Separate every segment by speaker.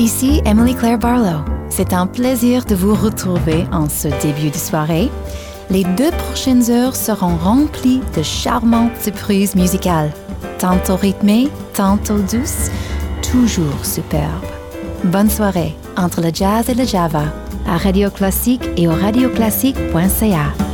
Speaker 1: Ici Emily Claire Barlow. C'est un plaisir de vous retrouver en ce début de soirée. Les deux prochaines heures seront remplies de charmantes surprises musicales, tantôt rythmées, tantôt douces, toujours superbes. Bonne soirée entre le jazz et le java à Radio Classique et au radioclassique.ca.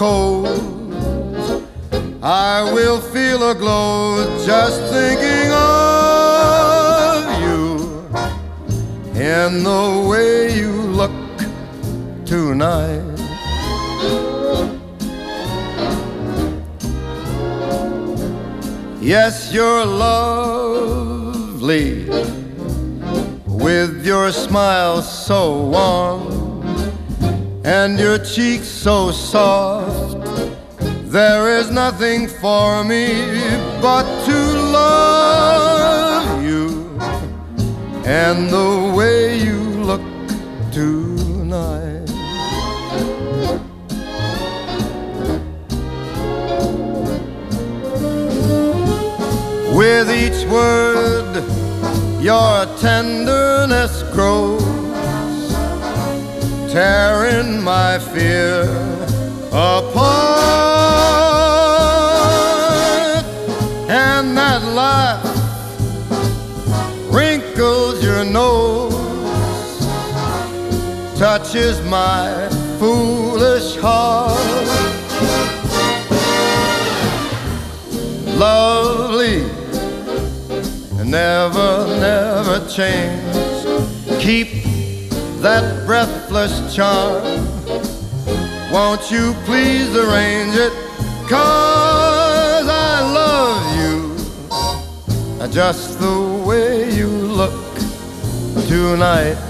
Speaker 2: cold. for me. chance. Keep that breathless charm. Won't you please arrange it? Cause I love you. Just the way you look tonight.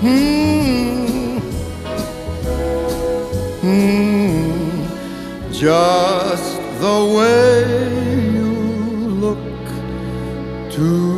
Speaker 2: Hmm. Hmm. Just the way you look tonight.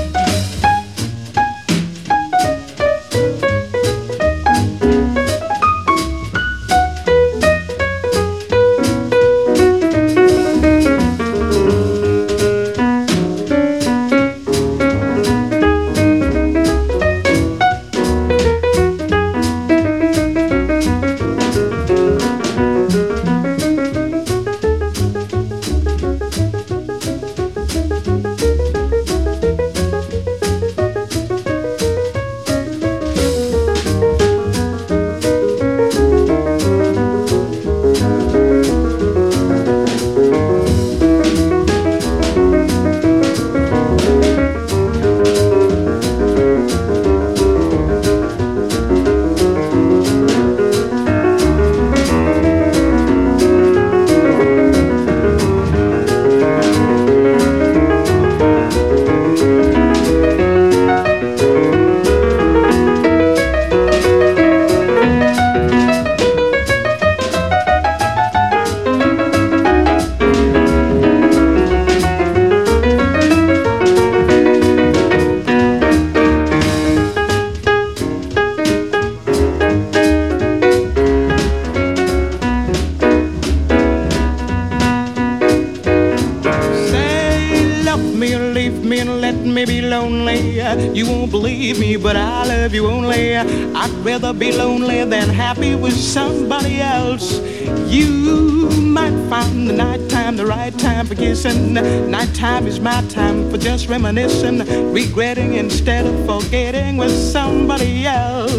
Speaker 3: Reminiscing, regretting instead of forgetting with somebody else.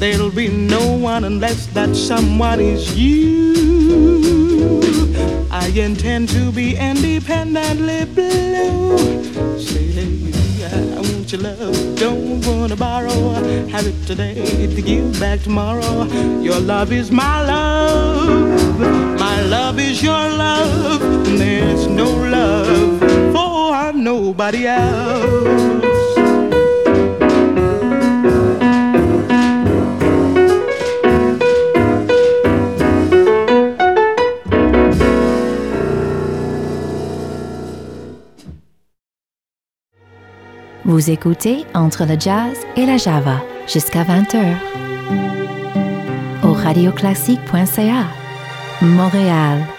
Speaker 3: There'll be no one unless that someone is you. I intend to be independently blue. Say, I want your love, don't wanna borrow. Have it today to give back tomorrow. Your love is my love, love is your love. There's no love for nobody else.
Speaker 4: Vous écoutez Entre le jazz et la java jusqu'à 20h. Au radioclassique.ca, Montréal.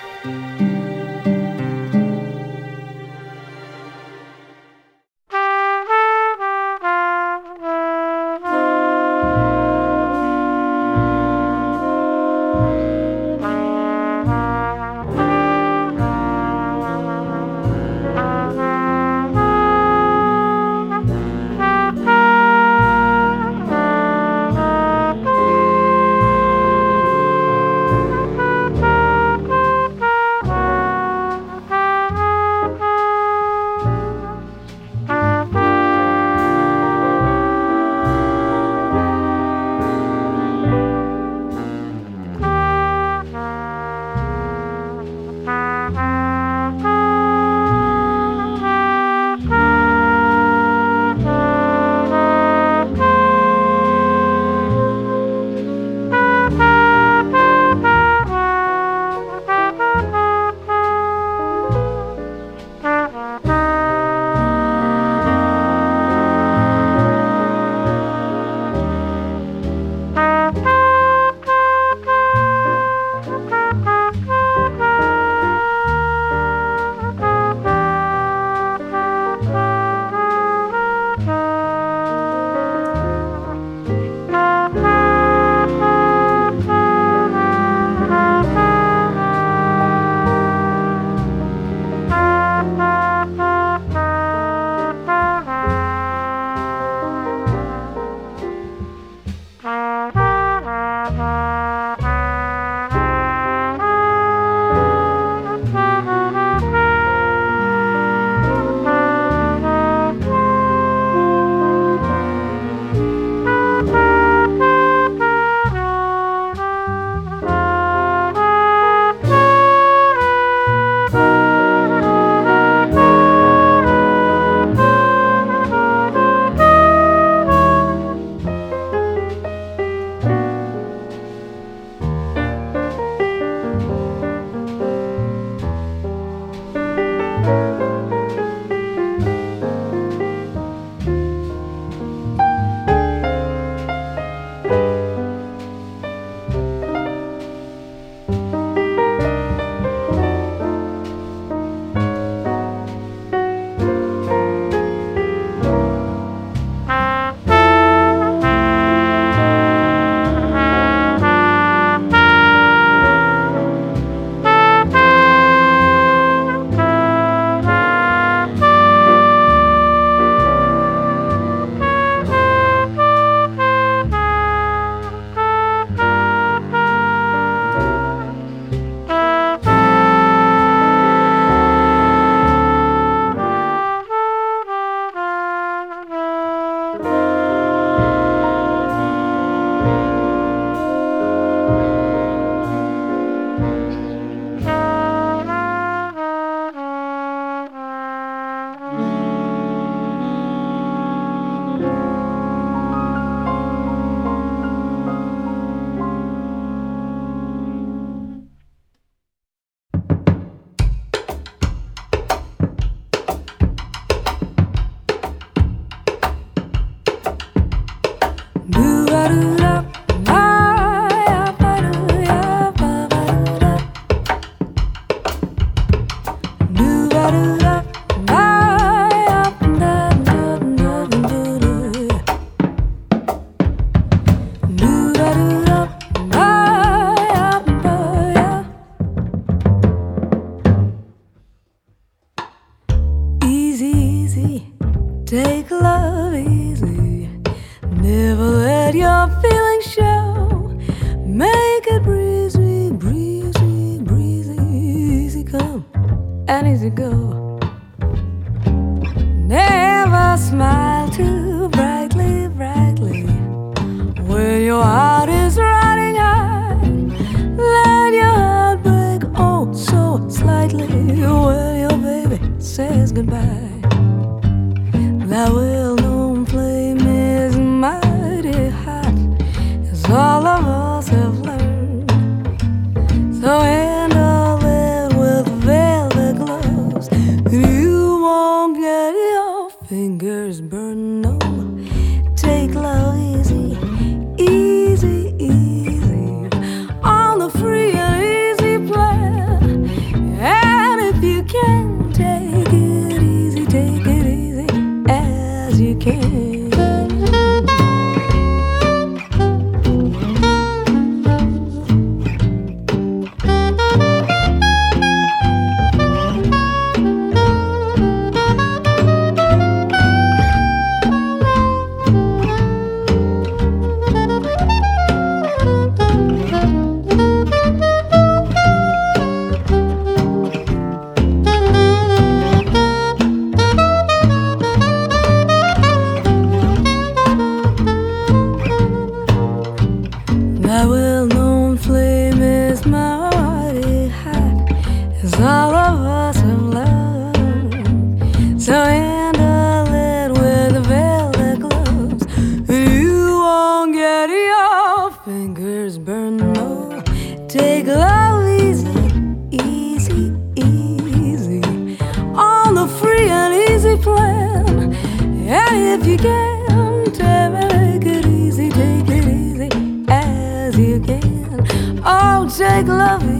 Speaker 5: And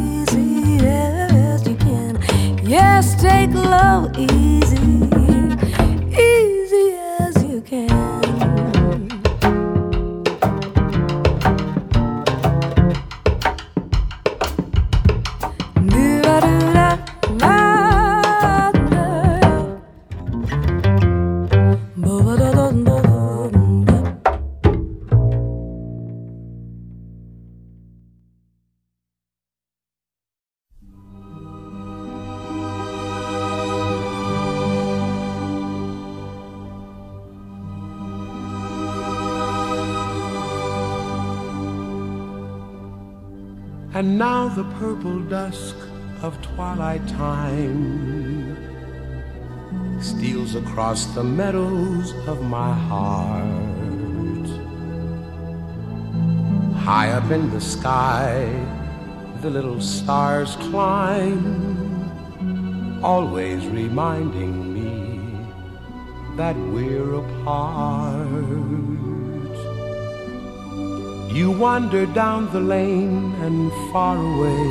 Speaker 5: across the meadows of my heart. High up in the sky, the little stars climb, always reminding me that we're apart. You wander down the lane and far away,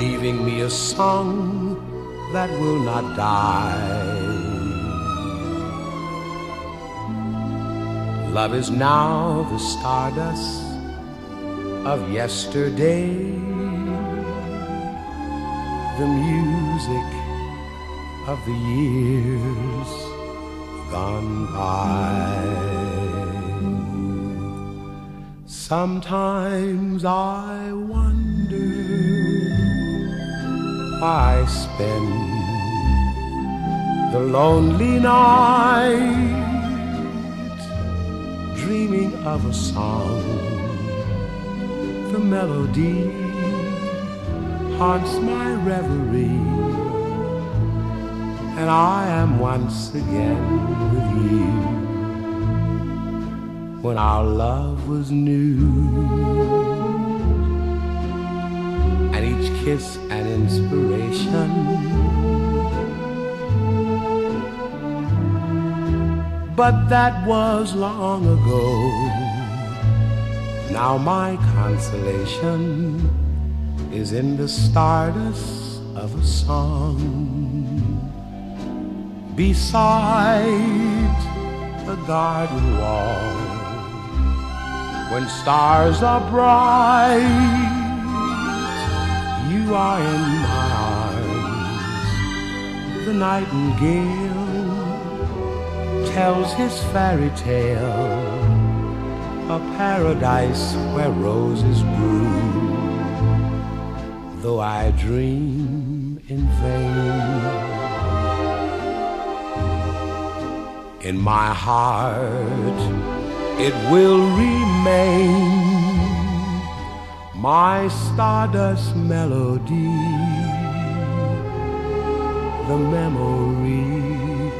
Speaker 5: leaving me a song that will not die. Love is now the stardust of yesterday, the music of the years gone by. Sometimes I I spend the lonely night dreaming of a song. The melody haunts my reverie, and I am once again with you when our love was new. Each kiss an inspiration. but that was long ago. Now my consolation is in the stardust of a song beside the garden wall when stars are bright. You are in my arms, the nightingale tells his fairy tale, a paradise where roses bloom. Though I dream in vain, in my heart it will remain my stardust melody, the memory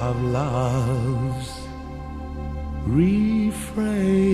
Speaker 5: of love's refrain.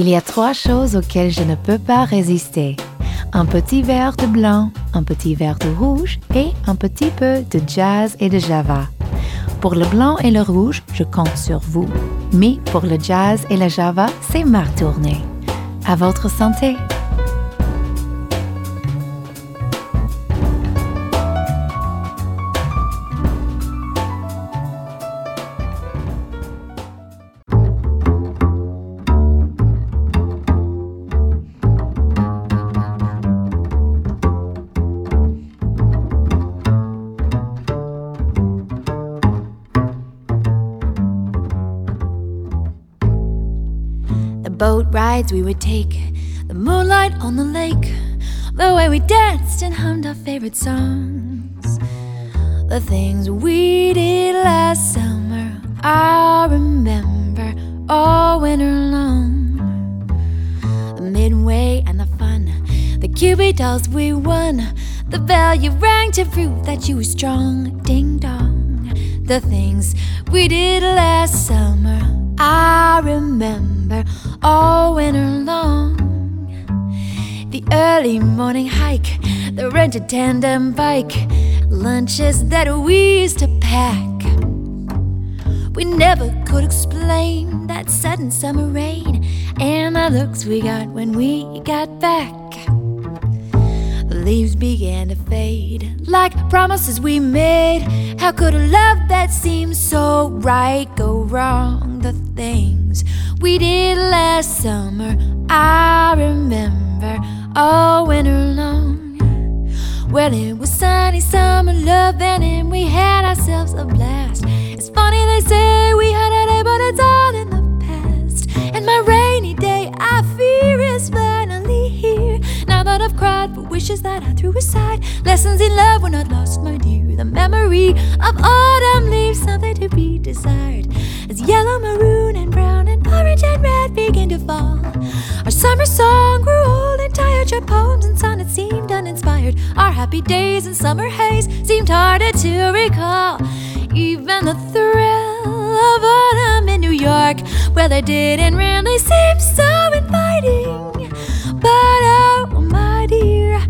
Speaker 6: Il y a trois choses auxquelles je ne peux pas résister. Un petit verre de blanc, un petit verre de rouge et un petit peu de jazz et de java. Pour le blanc et le rouge, je compte sur vous.
Speaker 4: Mais pour le jazz et la java, c'est ma tournée. À votre santé!
Speaker 6: Rides we would take, the moonlight on the lake, the way we danced and hummed our favorite songs, the things we did last summer. I remember all winter long. The midway and the fun, the Cupid dolls we won, the bell you rang to prove that you were strong. Ding dong, the things we did last summer. I remember all winter long. The early morning hike, the rented tandem bike, lunches that we used to pack. We never could explain that sudden summer rain and the looks we got when we got back. The leaves began to fade like promises we made. How could a love that seemed so right go wrong? The things we did last summer, I remember all winter long. Well, it was sunny summer loving, and we had ourselves a blast. It's funny they say we had a day, but it's all in the past. And my rainy day, I fear, is finally here. Now that I've cried for wishes that I threw aside, lessons in love were not lost, my dear. The memory of autumn leaves something to be desired. As yellow, maroon, and brown, and orange and red begin to fall. Our summer song grew old and tired. Your poems and sonnets seemed uninspired. Our happy days in summer haze seemed harder to recall. Even the thrill of autumn in New York, well, they didn't really seem so inviting. But oh, my dear,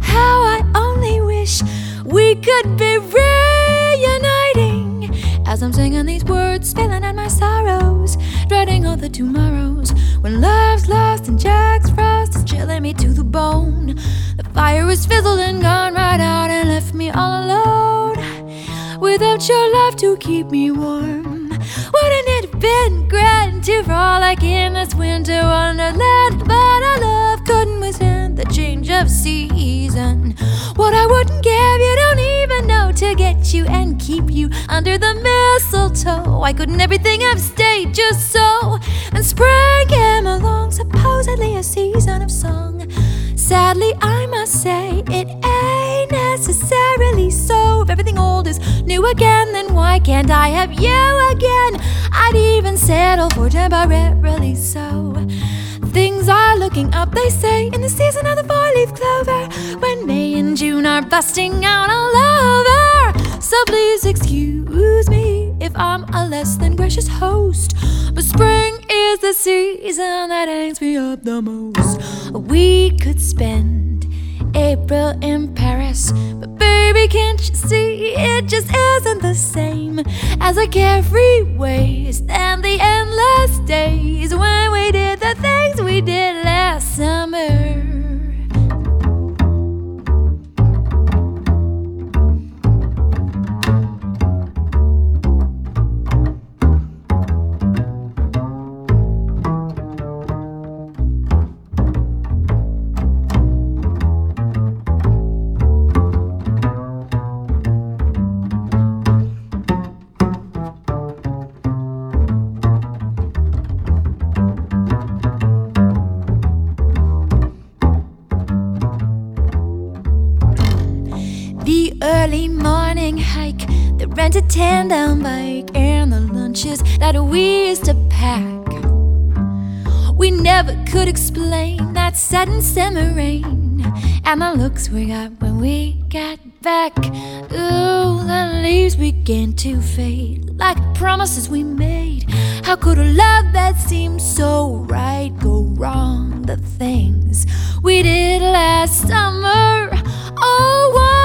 Speaker 6: how I only wish we could be reuniting. As I'm singing these words, feeling out my sorrows, dreading all the tomorrows. When love's lost and Jack's frost is chilling me to the bone. The fire was fizzled and gone right out and left me all alone. Without your love to keep me warm. Wouldn't it have been grand to frolic in this winter wonderland? But our love couldn't withstand the change of season. What I wouldn't give, you don't even know to get you and keep you under the mistletoe. Why couldn't everything have stayed just so? And spring came along, supposedly a season of song. Sadly, I must say it ain't necessarily so. If everything old is new again, then why can't I have you again? I'd even settle for temporarily so. Things are looking up, they say, in the season of the four leaf clover. When May and June are busting out all over. So please excuse me if I'm a less than gracious host. But spring is the season that hangs me up the most. We could spend April in Paris, but baby, can't you see it just isn't the same as the carefree waste and the endless days when we did the things we did last summer. The rented tandem bike, and the lunches that we used to pack. We never could explain that sudden summer rain and the looks we got when we got back. Ooh, the leaves began to fade like promises we made. How could a love that seemed so right go wrong? The things we did last summer. Oh, why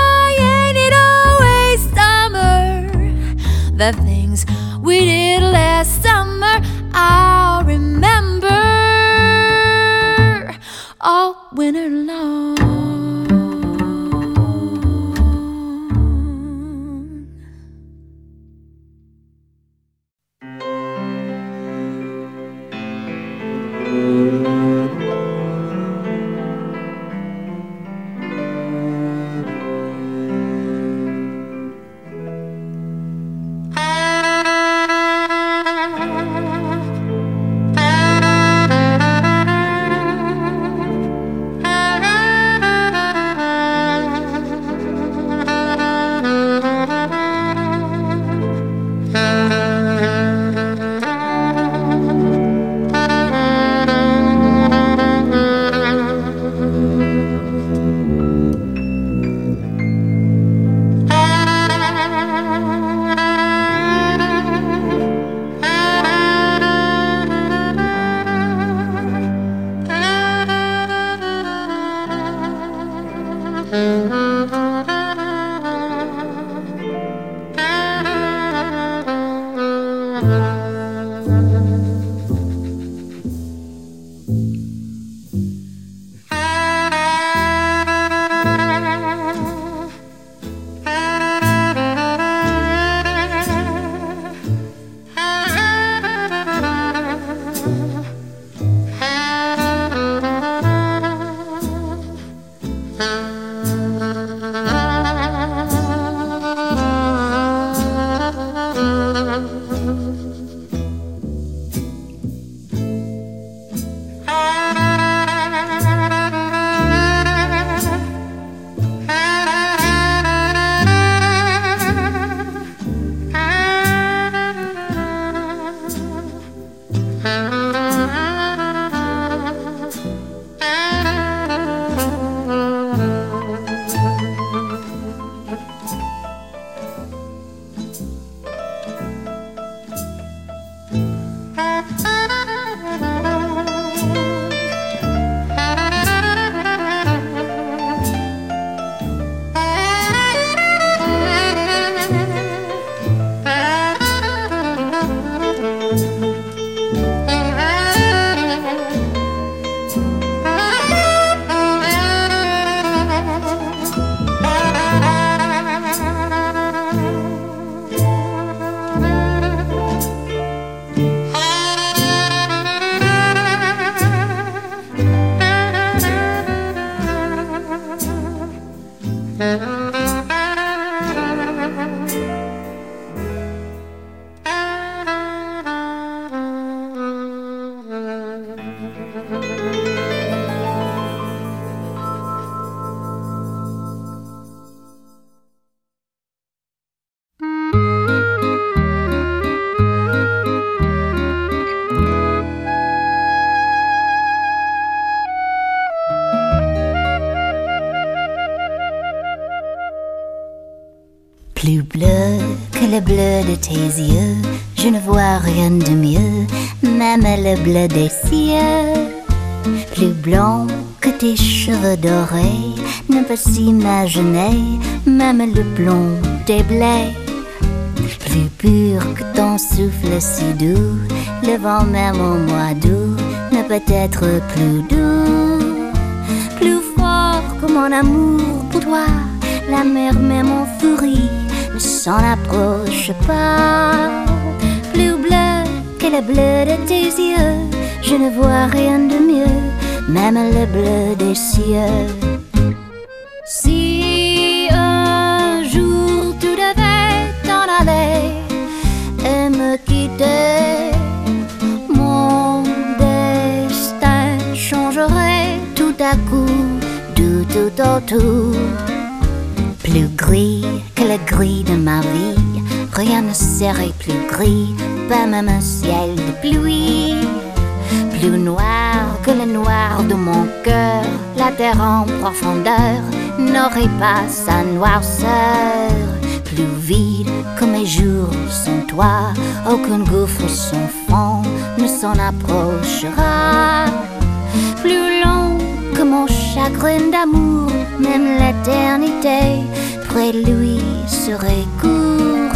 Speaker 6: the things we did last summer.
Speaker 4: I'll remember all winter long. Des cieux. Plus blanc que tes cheveux dorés, ne peut s'imaginer, même le blond des blés. Plus pur que ton souffle si doux, le vent même au mois d'août ne peut être plus doux. Plus fort que mon amour pour toi, la mer même en furie ne s'en approche pas. Le bleu de tes yeux, je ne vois rien de mieux, même le bleu des cieux. Si un jour tu devais t'en aller et me quitter, mon destin changerait tout à coup, du tout au tout. Plus gris que le gris de ma vie, rien ne serait plus gris, pas même un ciel de pluie. Plus noir que le noir de mon cœur, la terre en profondeur n'aurait pas sa noirceur. Plus vide que mes jours sans toi, aucun gouffre sans fond ne s'en approchera. Plus long que mon chagrin d'amour, même l'éternité près de lui serait court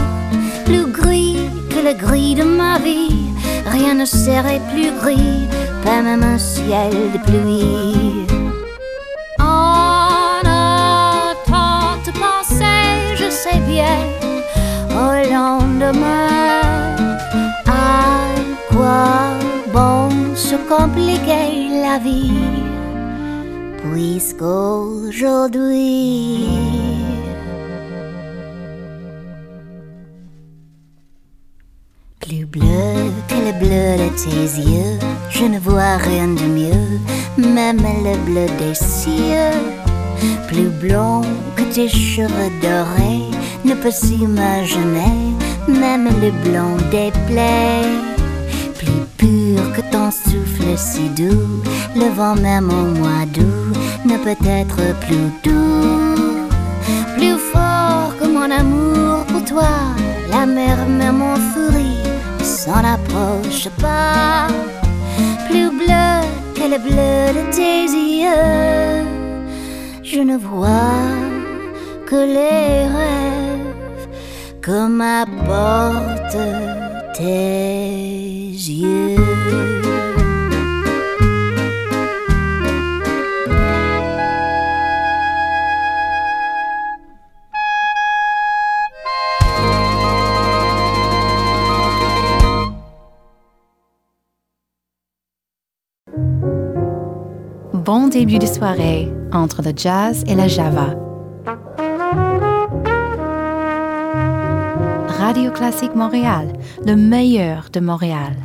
Speaker 4: plus gris que le gris de ma vie. Rien ne serait plus gris, pas même un ciel de pluie. En attendant de penser, je sais bien, au lendemain, à quoi bon se compliquer la vie, puisqu'aujourd'hui. Plus bleu que le bleu de tes yeux, je ne vois rien de mieux, même le bleu des cieux. Plus blond que tes cheveux dorés ne peut s'imaginer, même le blond des plaies. Plus pur que ton souffle si doux, le vent même au mois d'août ne peut être plus doux. Plus fort que mon amour pour toi, la mer même en furie s'en approche pas. Plus bleu que le bleu de tes yeux, je ne vois que les rêves que m'apportent tes yeux.
Speaker 6: Bon début de soirée entre le jazz et la java. Radio Classique Montréal, le meilleur de Montréal.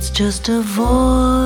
Speaker 1: It's just a voice.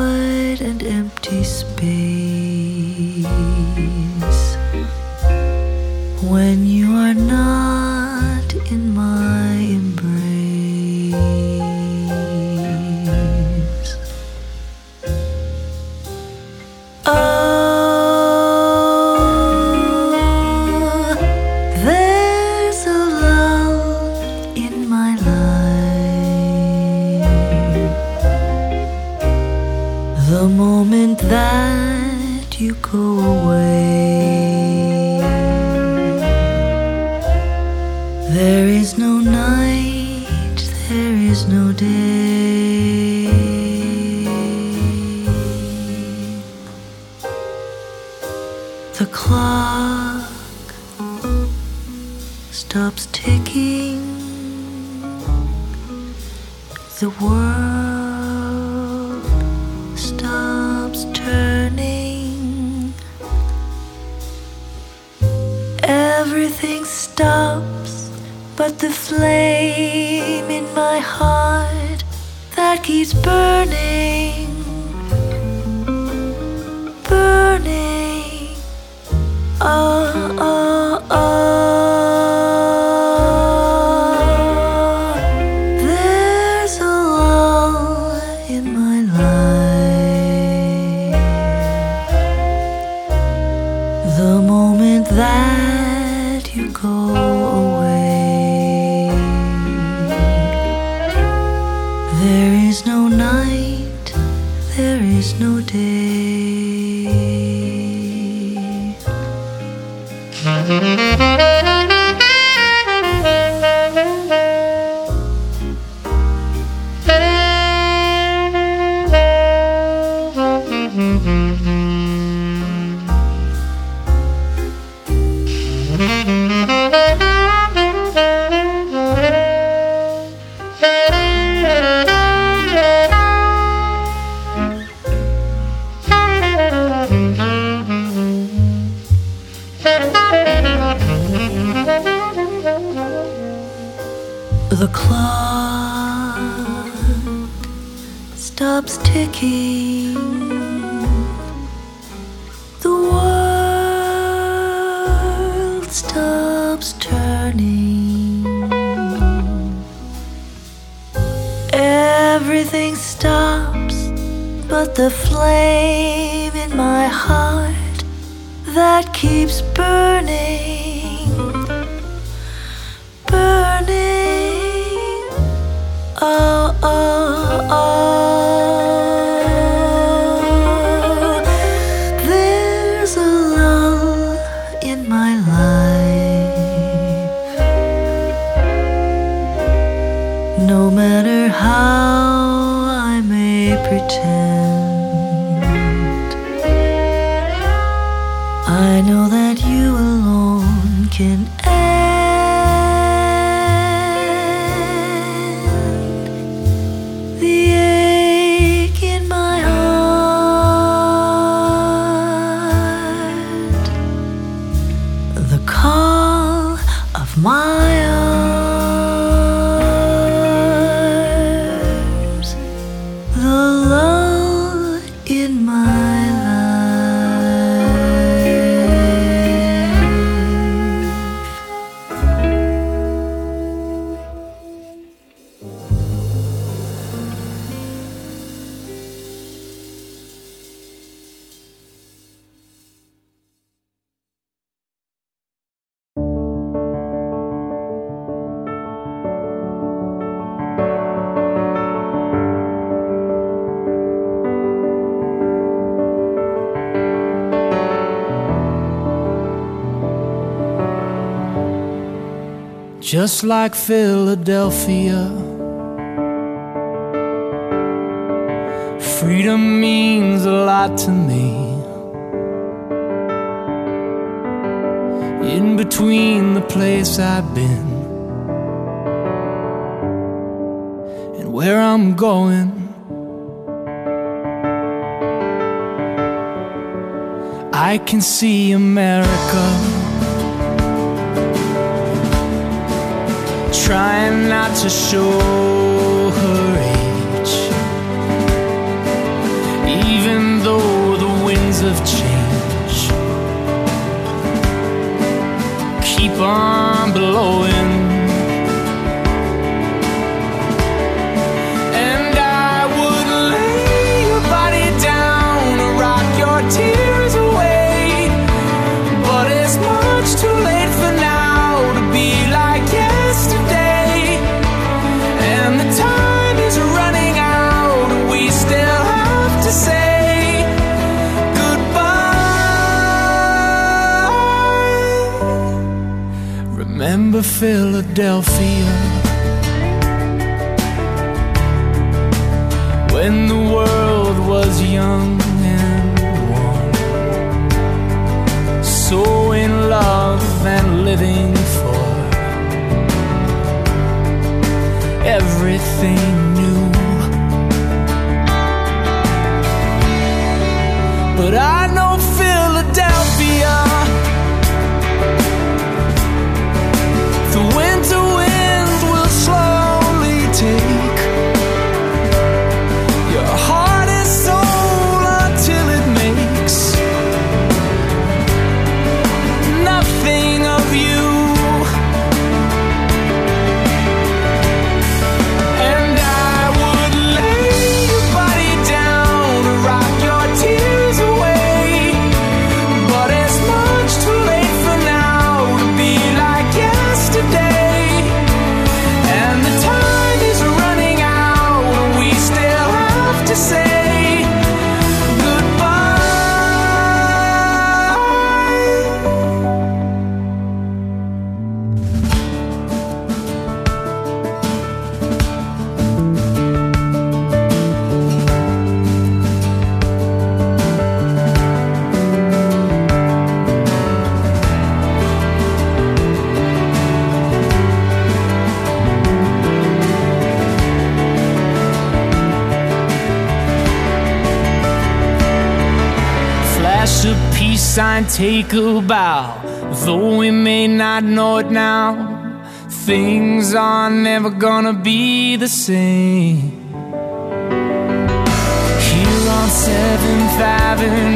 Speaker 1: The clock stops ticking. The world stops turning. Everything stops but the flame in my heart that keeps burning.
Speaker 7: just like Philadelphia. Freedom means a lot to me. In between the place I've been and where I'm going, I can see America. trying not to show her age. Even though the winds of change keep on blowing. remember Philadelphia. When the world was young and warm, so in love and living for everything. take a bow, though we may not know it now. Things are never gonna be the same. Here on 7th Avenue.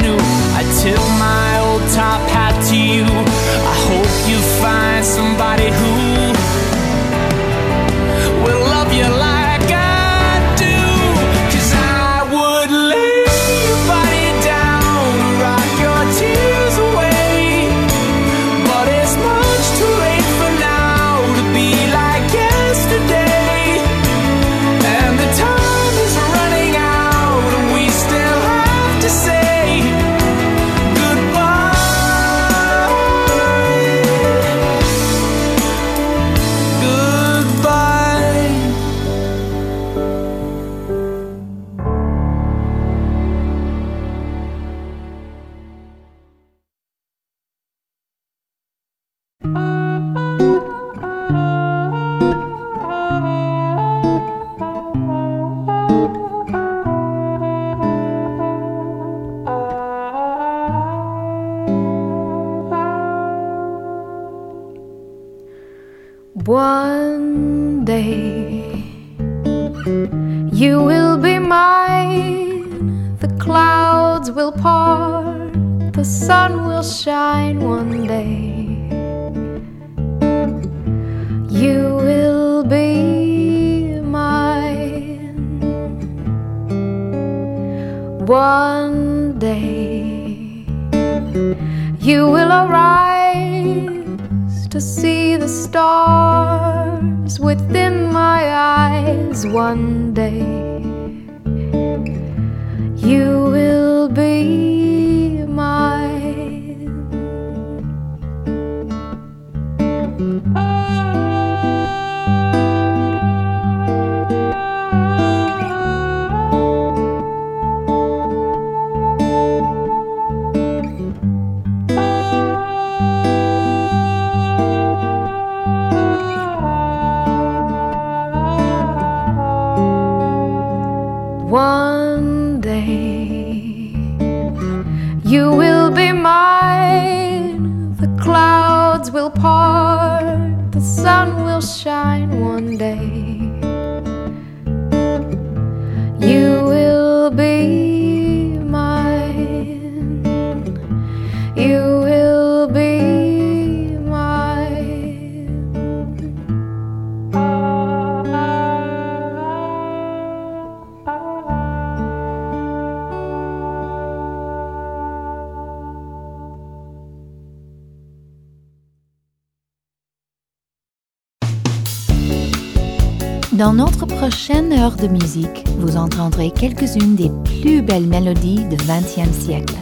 Speaker 6: De musique, vous entendrez quelques-unes des plus belles mélodies du XXe siècle.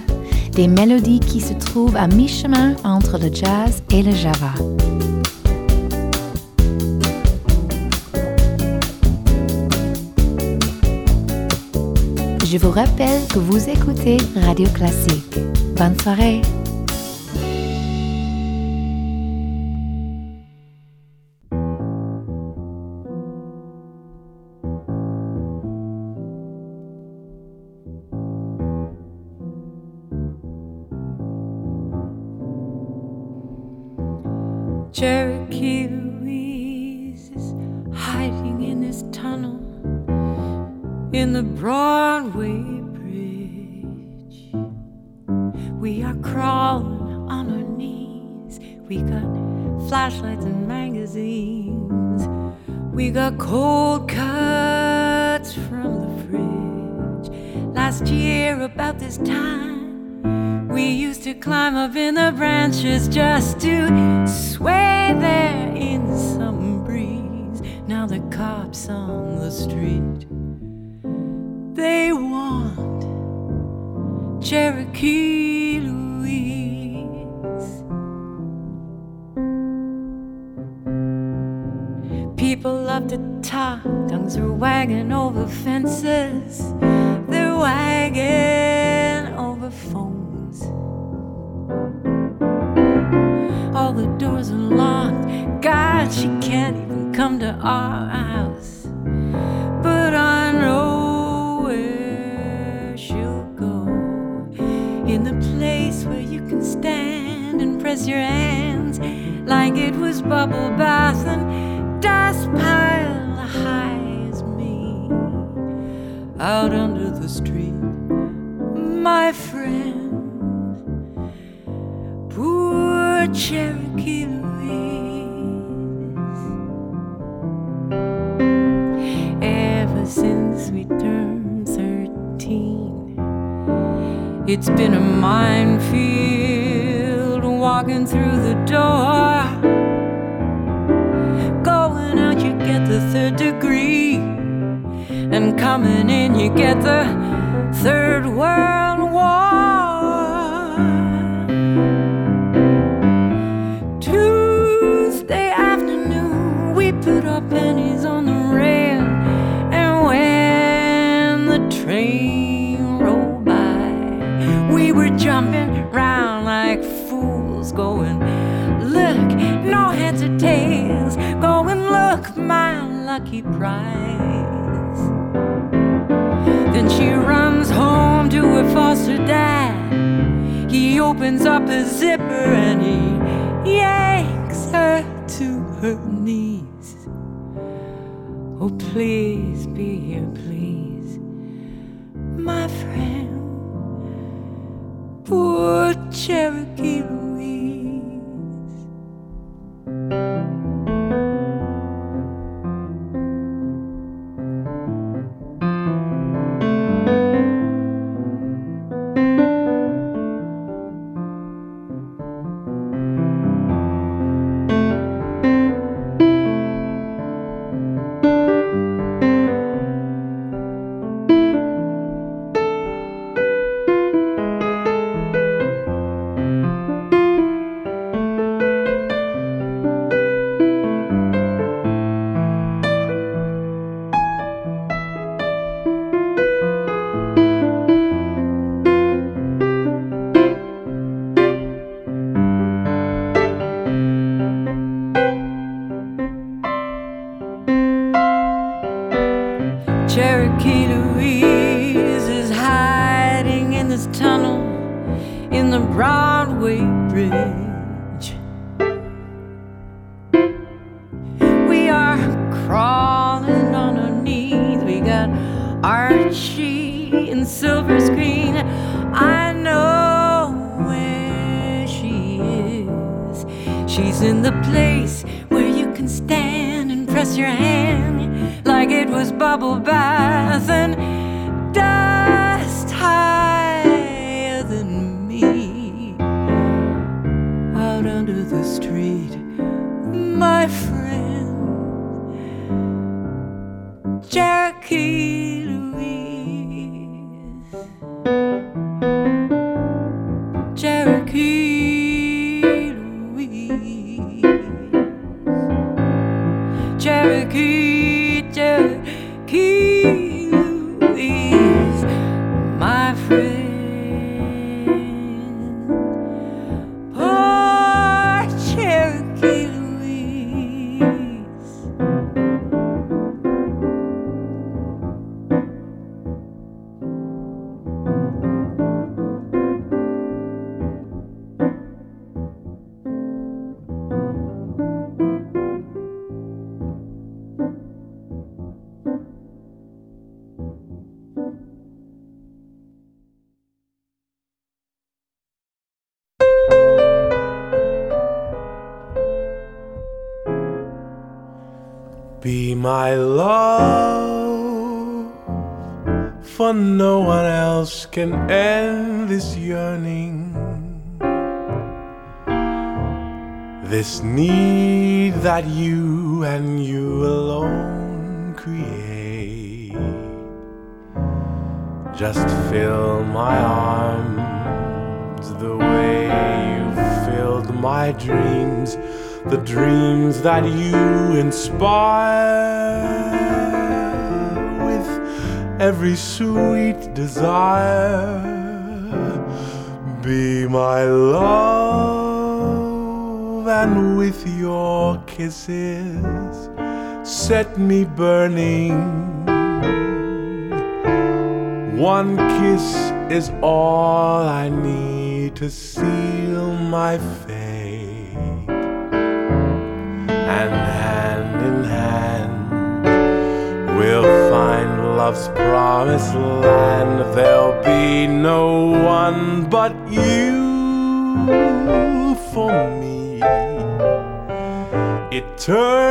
Speaker 6: Des mélodies qui se trouvent à mi-chemin entre le jazz et le java. Je vous rappelle que vous écoutez Radio Classique. Bonne soirée.
Speaker 8: Cherokee Louise is hiding in this tunnel in the Broadway Bridge. We are crawling on our knees. We got flashlights and magazines. We got cold cuts from the fridge. Last year, about this time, we used to climb up in the branches just to sway there in the summer breeze. Now the cops on the street, they want Cherokee Louise. People love to talk, tongues are wagging over fences, they're wagging the doors are locked. God, she can't even come to our house. But I know where she'll go. In the place where you can stand and press your hands like it was bubble bath and dust pile high as me. Out under the street, my friend. Poor Cherokee Louise. Ever since we turned 13, it's been a minefield walking through the door. Going out, you get the third degree, and coming in, you get the third world jumping round like fools, going, Look, no heads or tails, going, Look, my lucky prize. Then she runs home to her foster dad. He opens up his zipper and he yanks her to her knees. Oh, please be here, please, my friend. Poor Cherokee my
Speaker 5: love, for no one else can end this yearning. This need that you and you alone create. Just fill my arms the way you filled my dreams, the dreams that you inspire with every sweet desire. Be my love, and with your kisses, set me burning. One kiss is all I need to seal my fate. And hand in hand, we'll find love's promised land. There'll be no one but you for me eternally.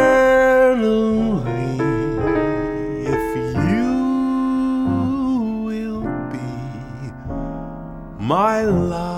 Speaker 5: If you will be my love.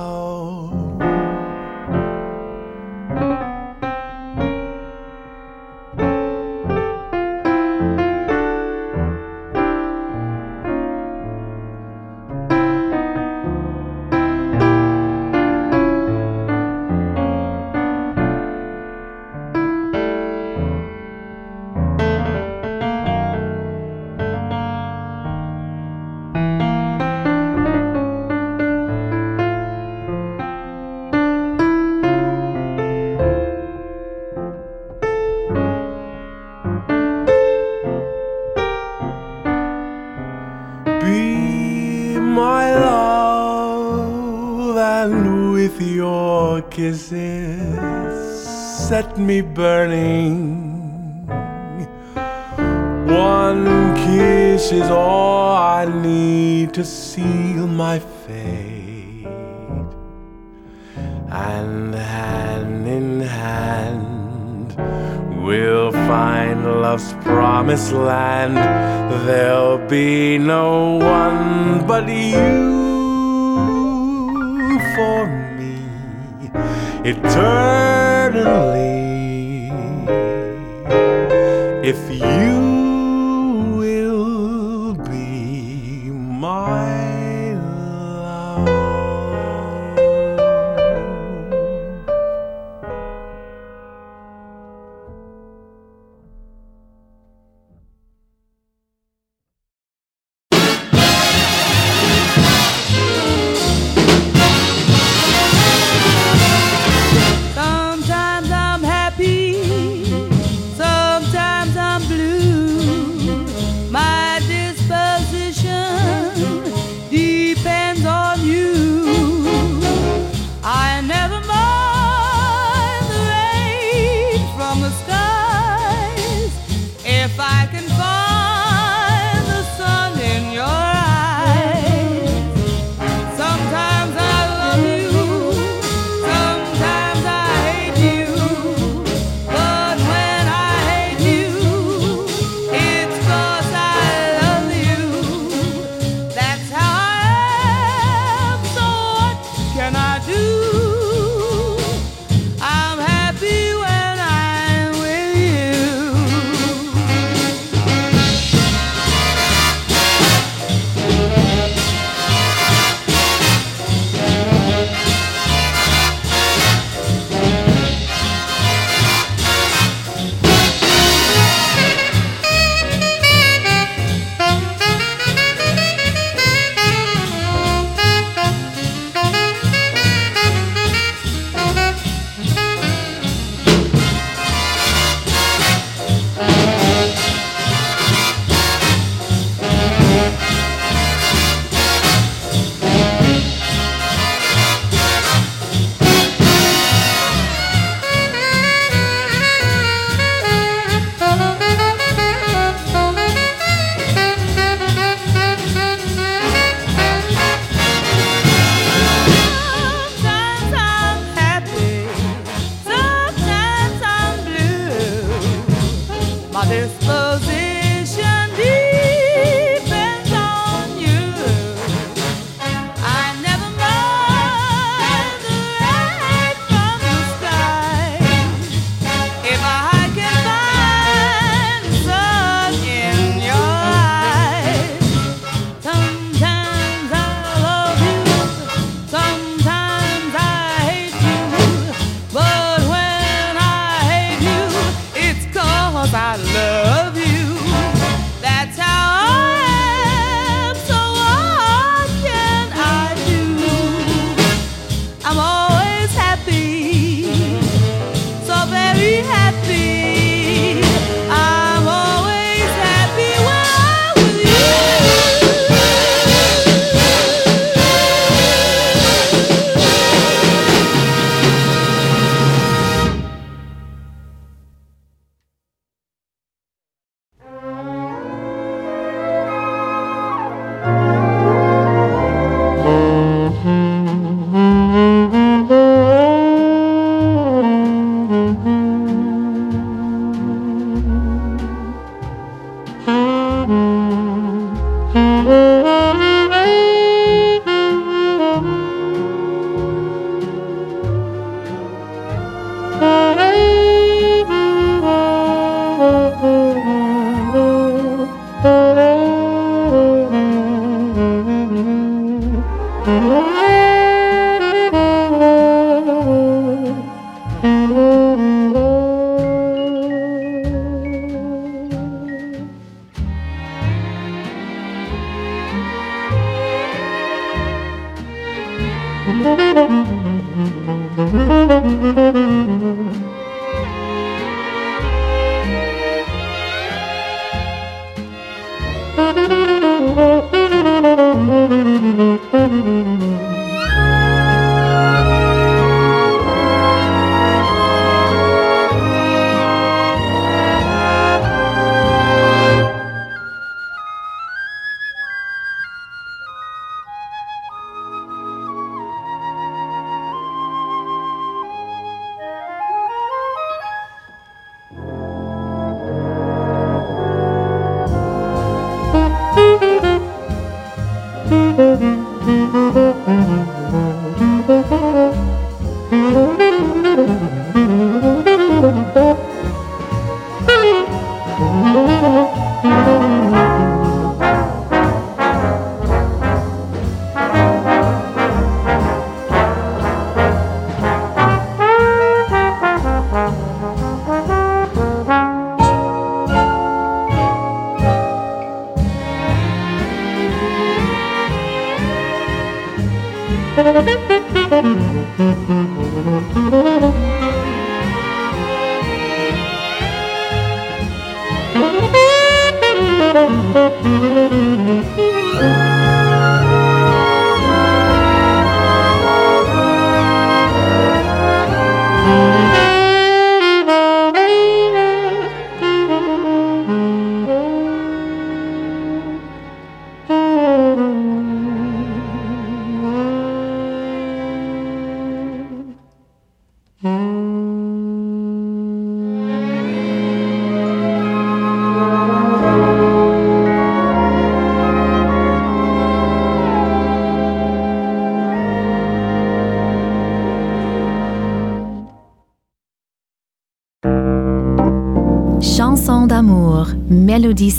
Speaker 6: Mélodie.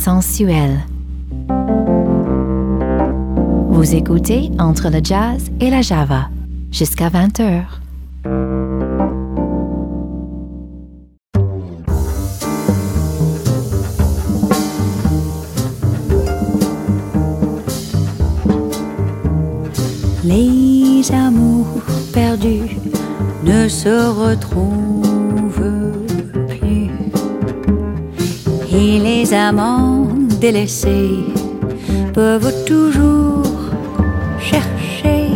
Speaker 6: Vous écoutez Entre le jazz et la java jusqu'à 20h.
Speaker 9: Les amours perdus ne se retrouvent amants délaissés peuvent toujours chercher.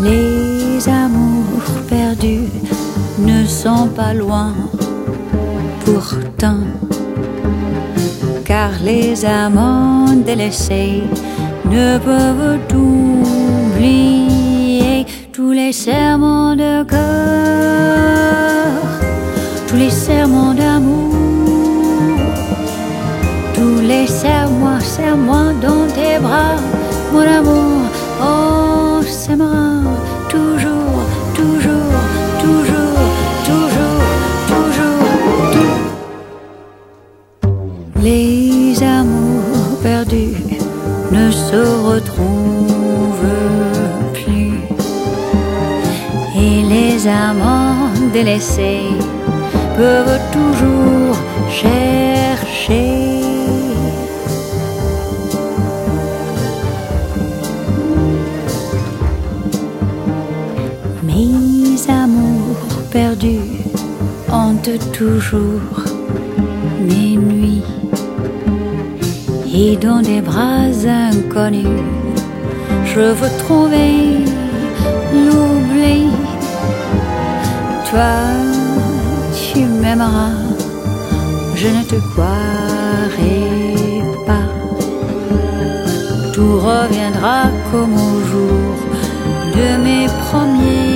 Speaker 9: Les amours perdus ne sont pas loin pourtant. Car les amants délaissés ne peuvent oublier tous les serments de cœur, tous les serments d'amour serre-moi dans tes bras, mon amour, on s'aimera toujours, toujours, toujours, toujours, toujours. tou- Les amours perdus ne se retrouvent plus. Et les amants délaissés peuvent toujours mes nuits et dans des bras inconnus, je veux trouver l'oubli. Toi, tu m'aimeras, je ne te croirai pas. Tout reviendra comme au jour de mes premiers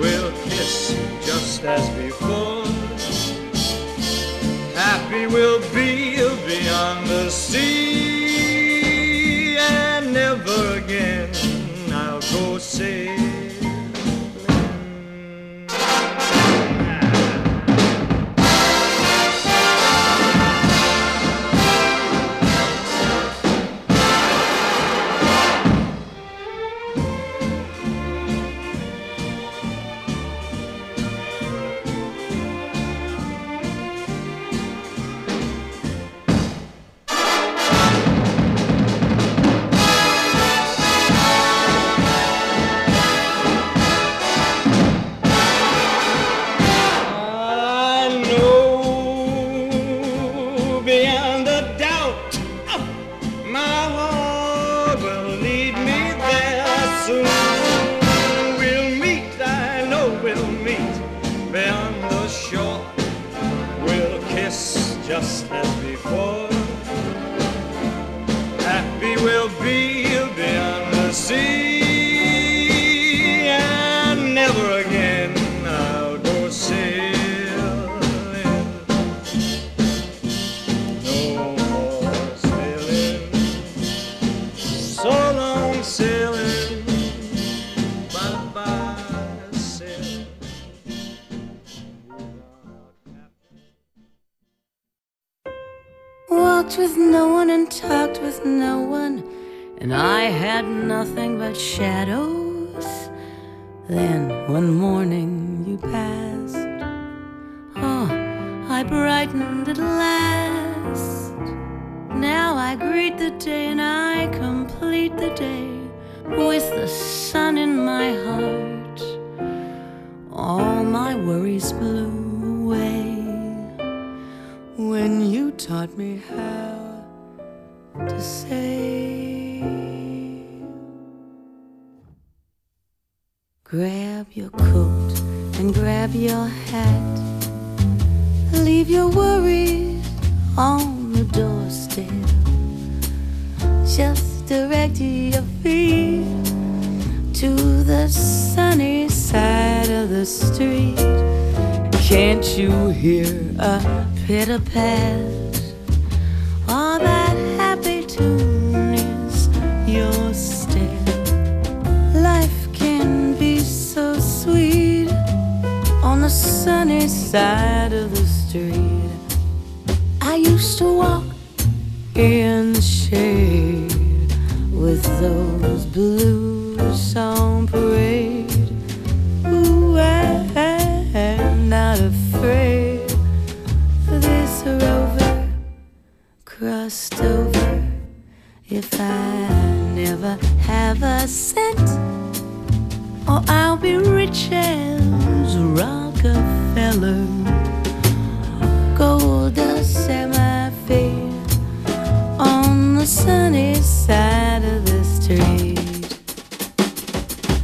Speaker 2: we'll kiss just as before. Happy we'll be beyond the sea,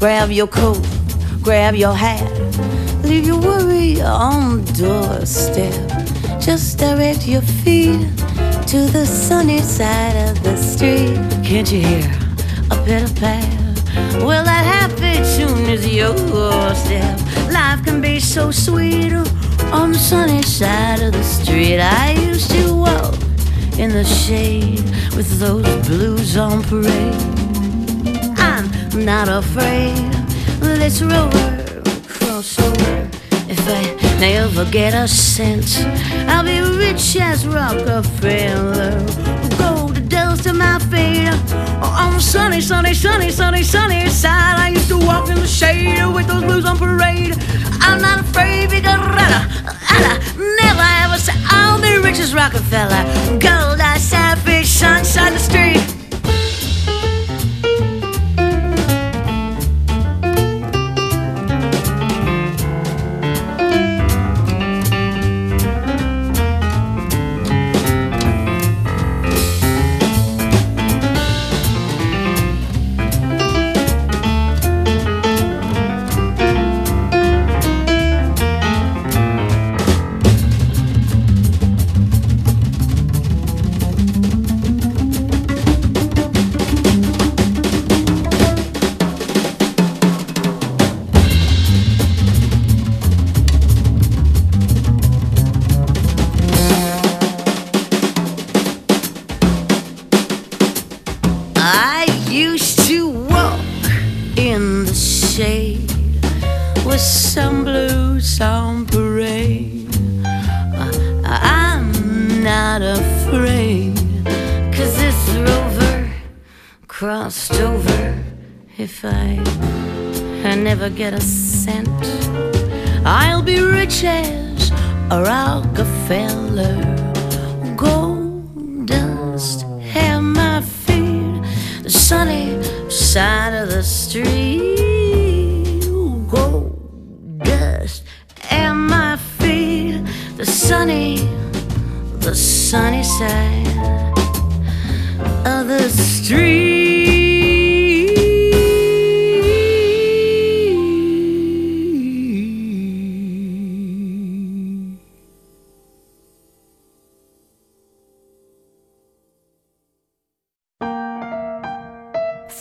Speaker 1: Grab your coat, grab your hat, leave your worry on the doorstep. Just direct your feet to the sunny side of the street. Can't you hear a pitter pat? Well, that happy tune is your step. Life can be so sweet on the sunny side of the street. I used to walk in the shade with those blues on parade. I'm not afraid. Let's rover, cross over. If I never get a cent, I'll be rich as Rockefeller. Gold dust in my feet. On sunny, sunny, sunny, sunny, sunny side. I used to walk in the shade with those blues on parade. I'm not afraid because rada, rada, never ever say I'll be rich as Rockefeller. Gold, I fish, sunshine the street.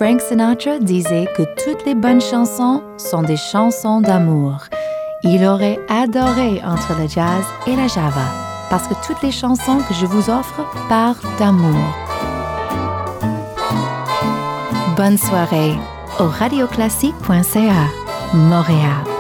Speaker 6: Frank Sinatra disait que toutes les bonnes chansons sont des chansons d'amour. Il aurait adoré entre le jazz et la java, parce que toutes les chansons que je vous offre parlent d'amour. Bonne soirée au radioclassique.ca, Montréal.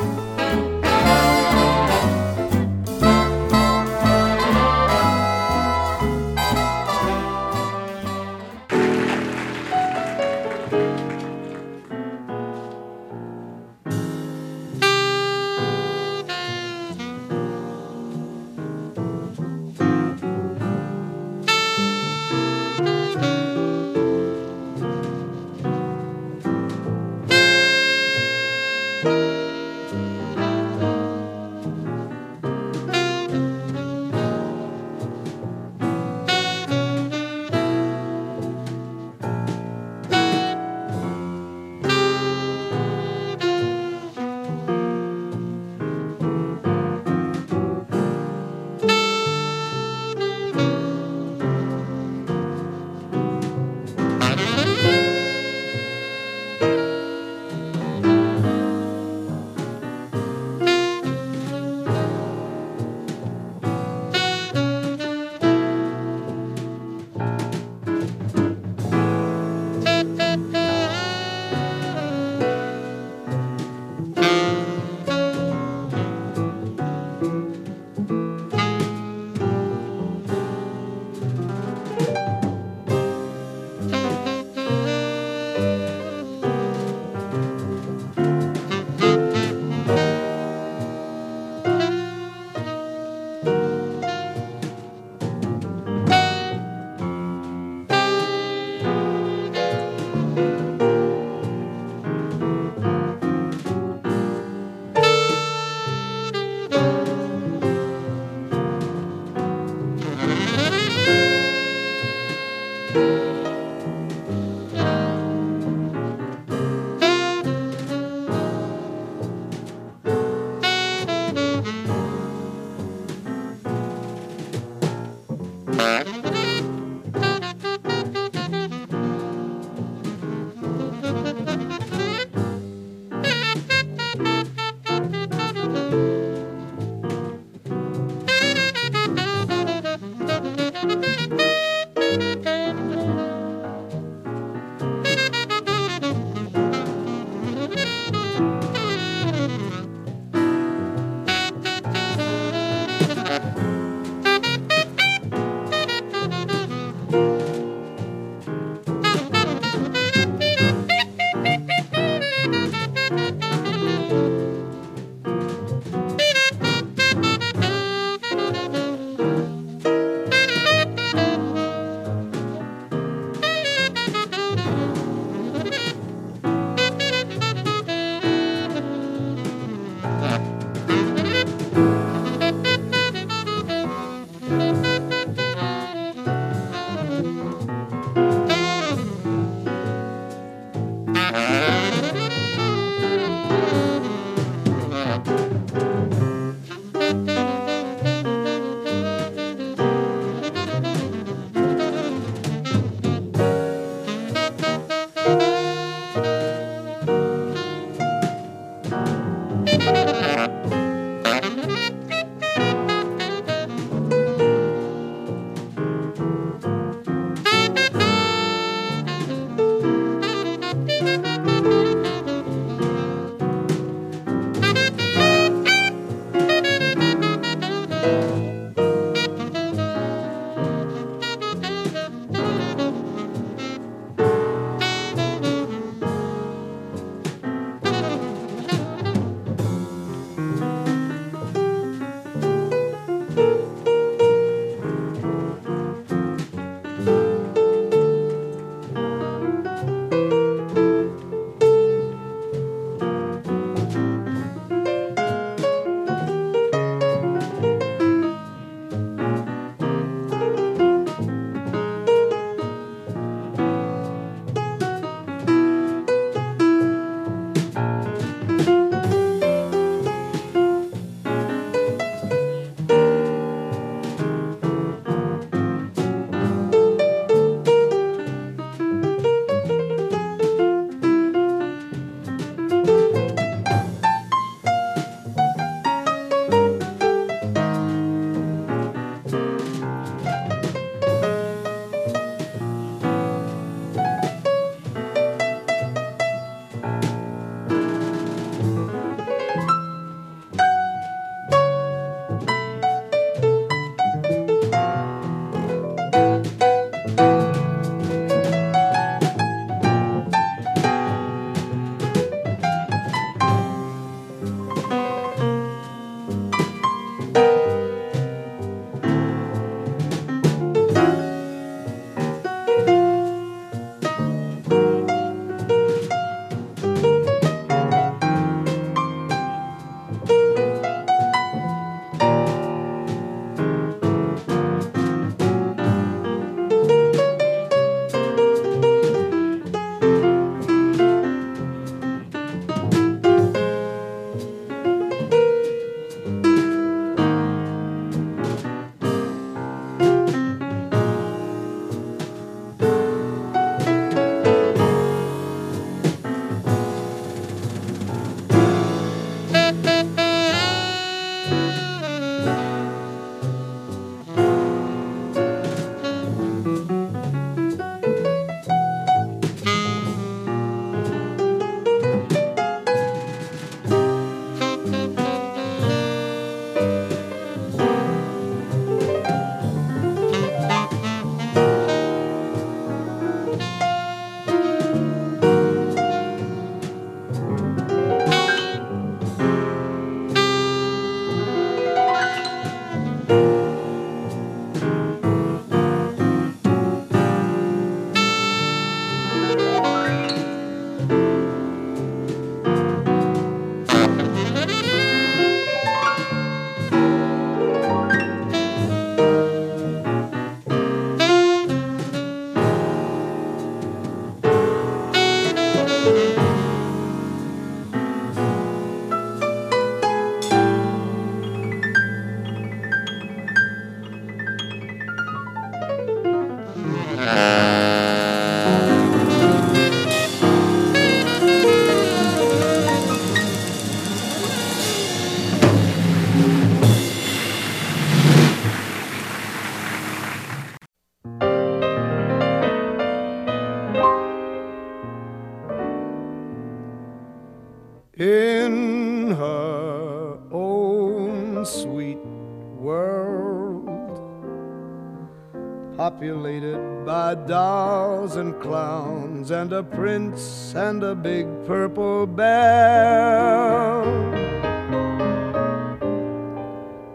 Speaker 10: Prince and a big purple bear.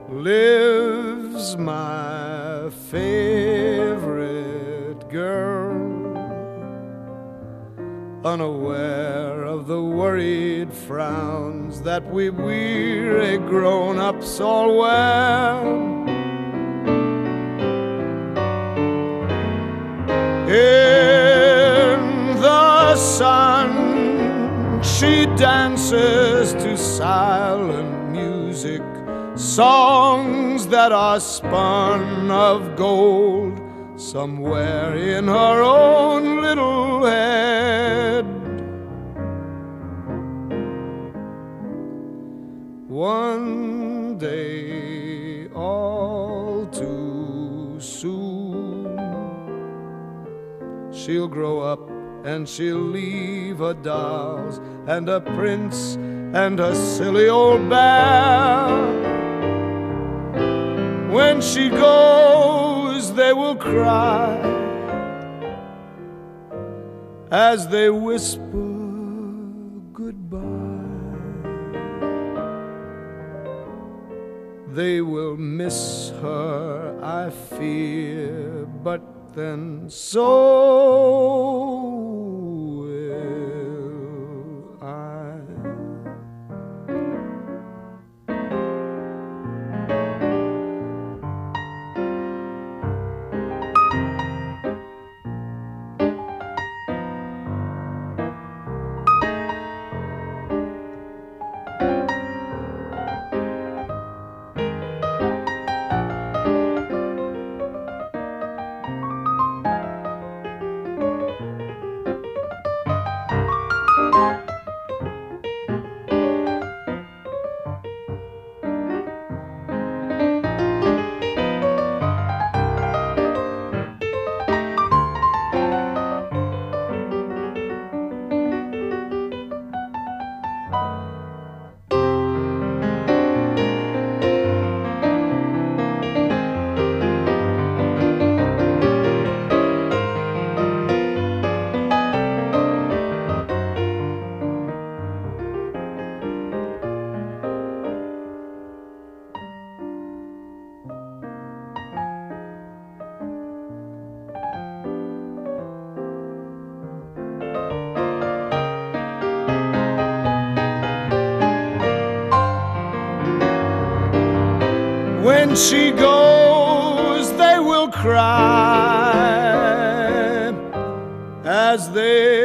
Speaker 10: Lives my favorite girl, unaware of the worried frowns that we weary grown ups all that are spun of gold somewhere in her own little head. One day, all too soon, she'll grow up and she'll leave her dolls and a prince and her silly old bear. When she goes, they will cry as they whisper goodbye. They will miss her, I fear, but then so she goes, they will cry as they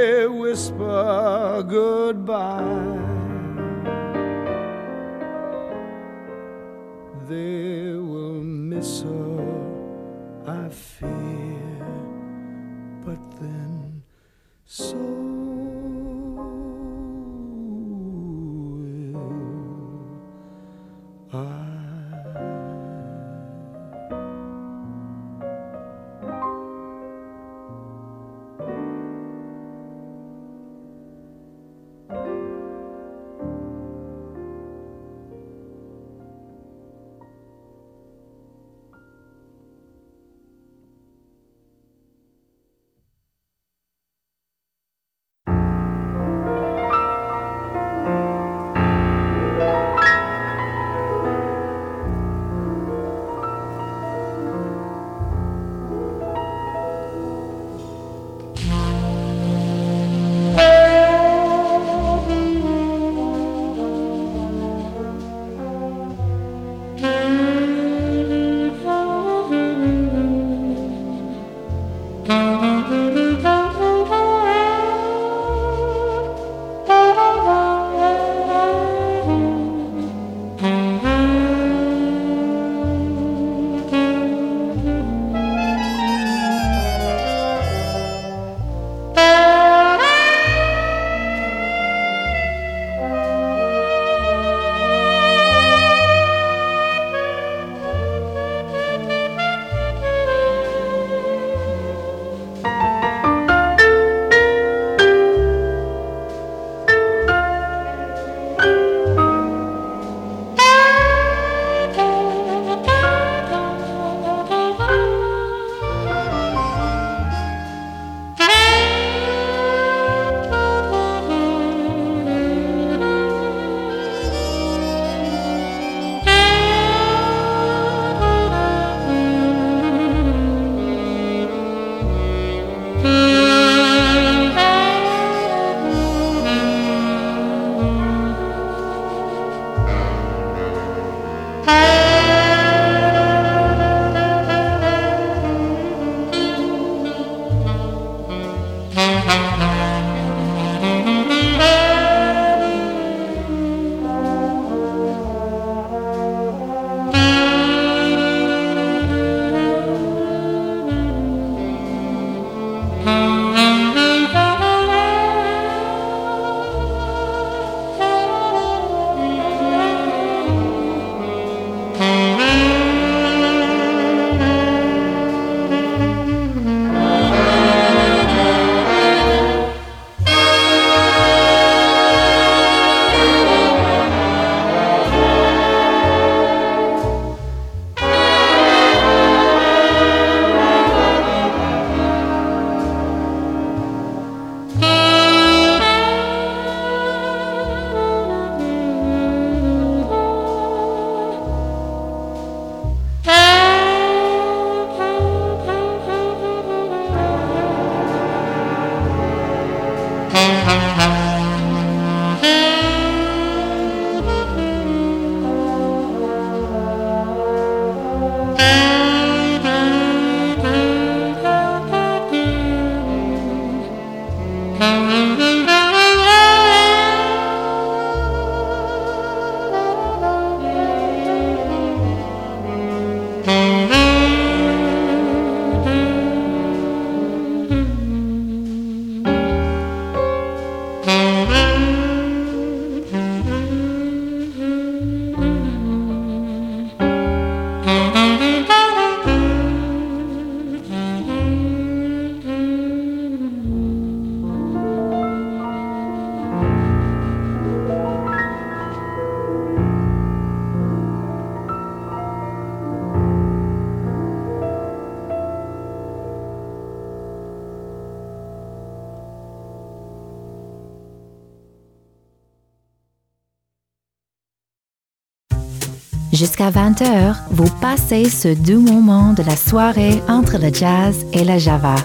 Speaker 4: 20h, vous passez ce doux moment de la soirée entre le jazz et la java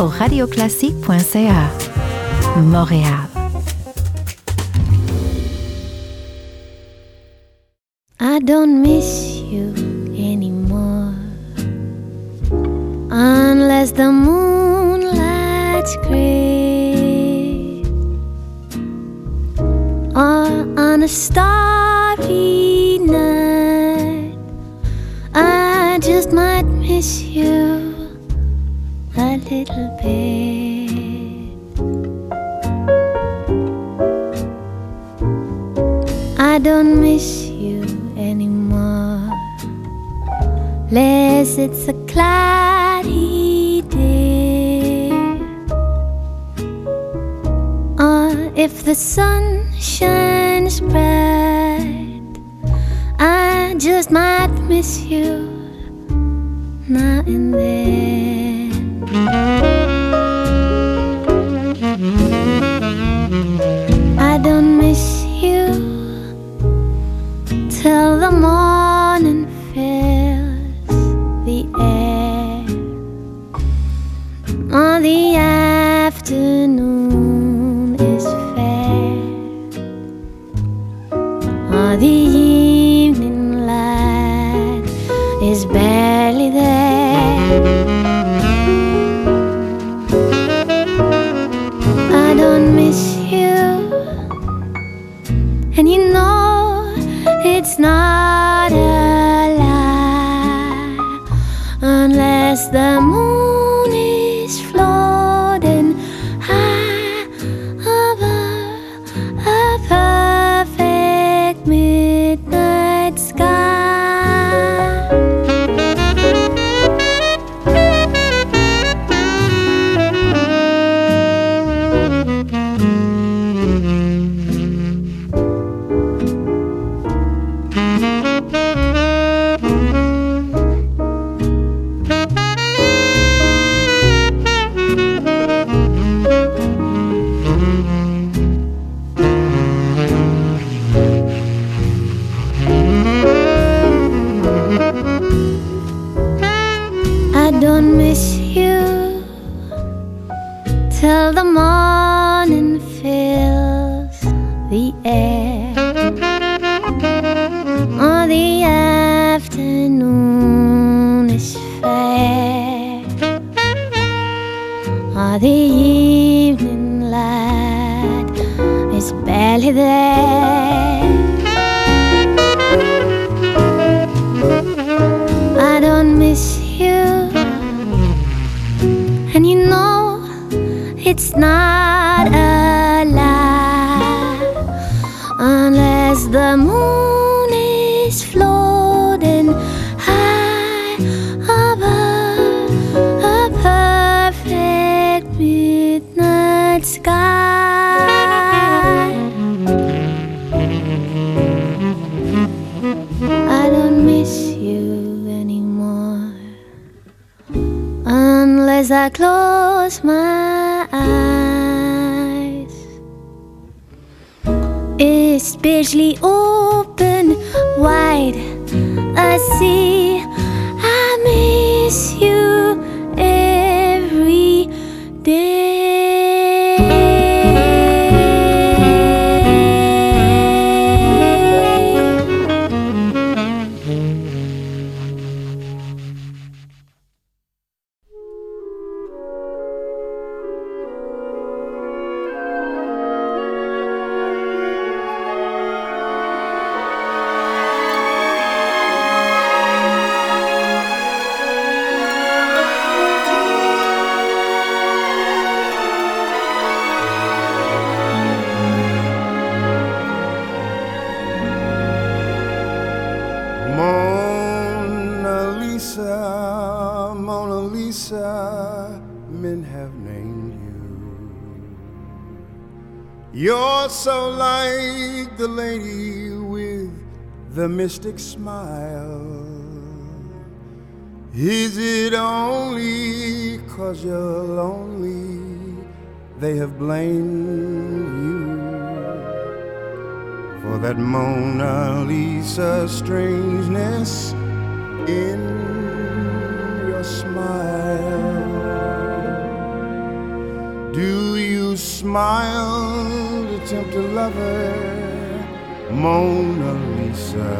Speaker 4: au radioclassique.ca Montréal.
Speaker 11: Mystic smile. Mona Lisa?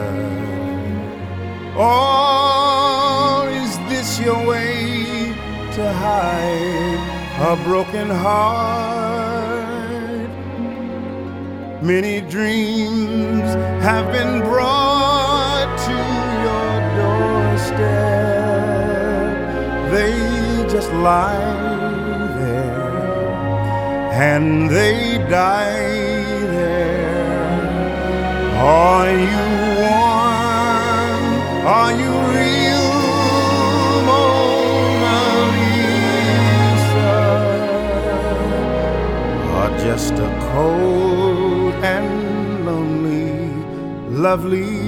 Speaker 11: Or is this your way to hide a broken heart? Many dreams have been brought to your doorstep. They just lie there and they die. Are you warm? Are you real, Mona Lisa? Or just a cold and lonely, lovely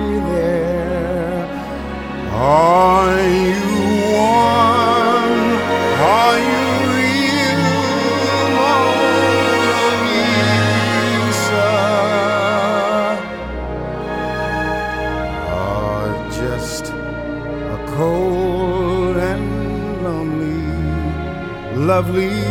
Speaker 11: Are you warm? Are you real, Mona Lisa? Or just a cold and lonely, lovely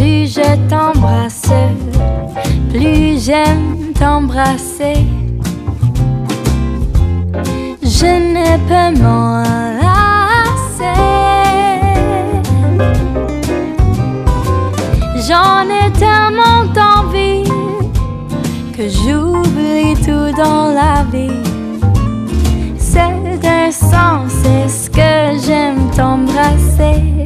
Speaker 12: plus je t'embrasse, plus j'aime t'embrasser. Je ne peux m'en lasser. J'en ai tellement envie que j'oublie tout dans la vie. C'est un sens, c'est ce que j'aime t'embrasser.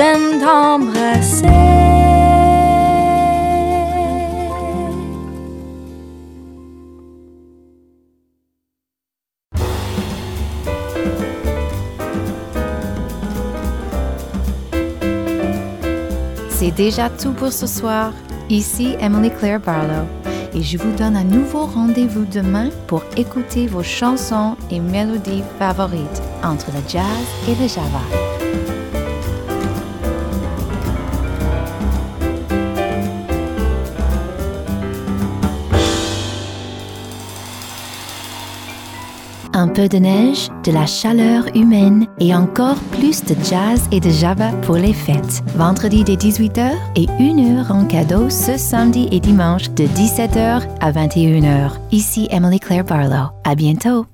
Speaker 12: J'aime t'embrasser. C'est
Speaker 6: déjà tout pour ce soir. Ici Emily Claire Barlow et je vous donne un nouveau rendez-vous demain pour écouter vos chansons et mélodies favorites entre le jazz et le java. Peu de neige, de la chaleur humaine et encore plus de jazz et de java pour les fêtes. Vendredi dès 18h et 1h en cadeau ce samedi et dimanche de 17h à 21h. Ici Emily Claire Barlow. À bientôt!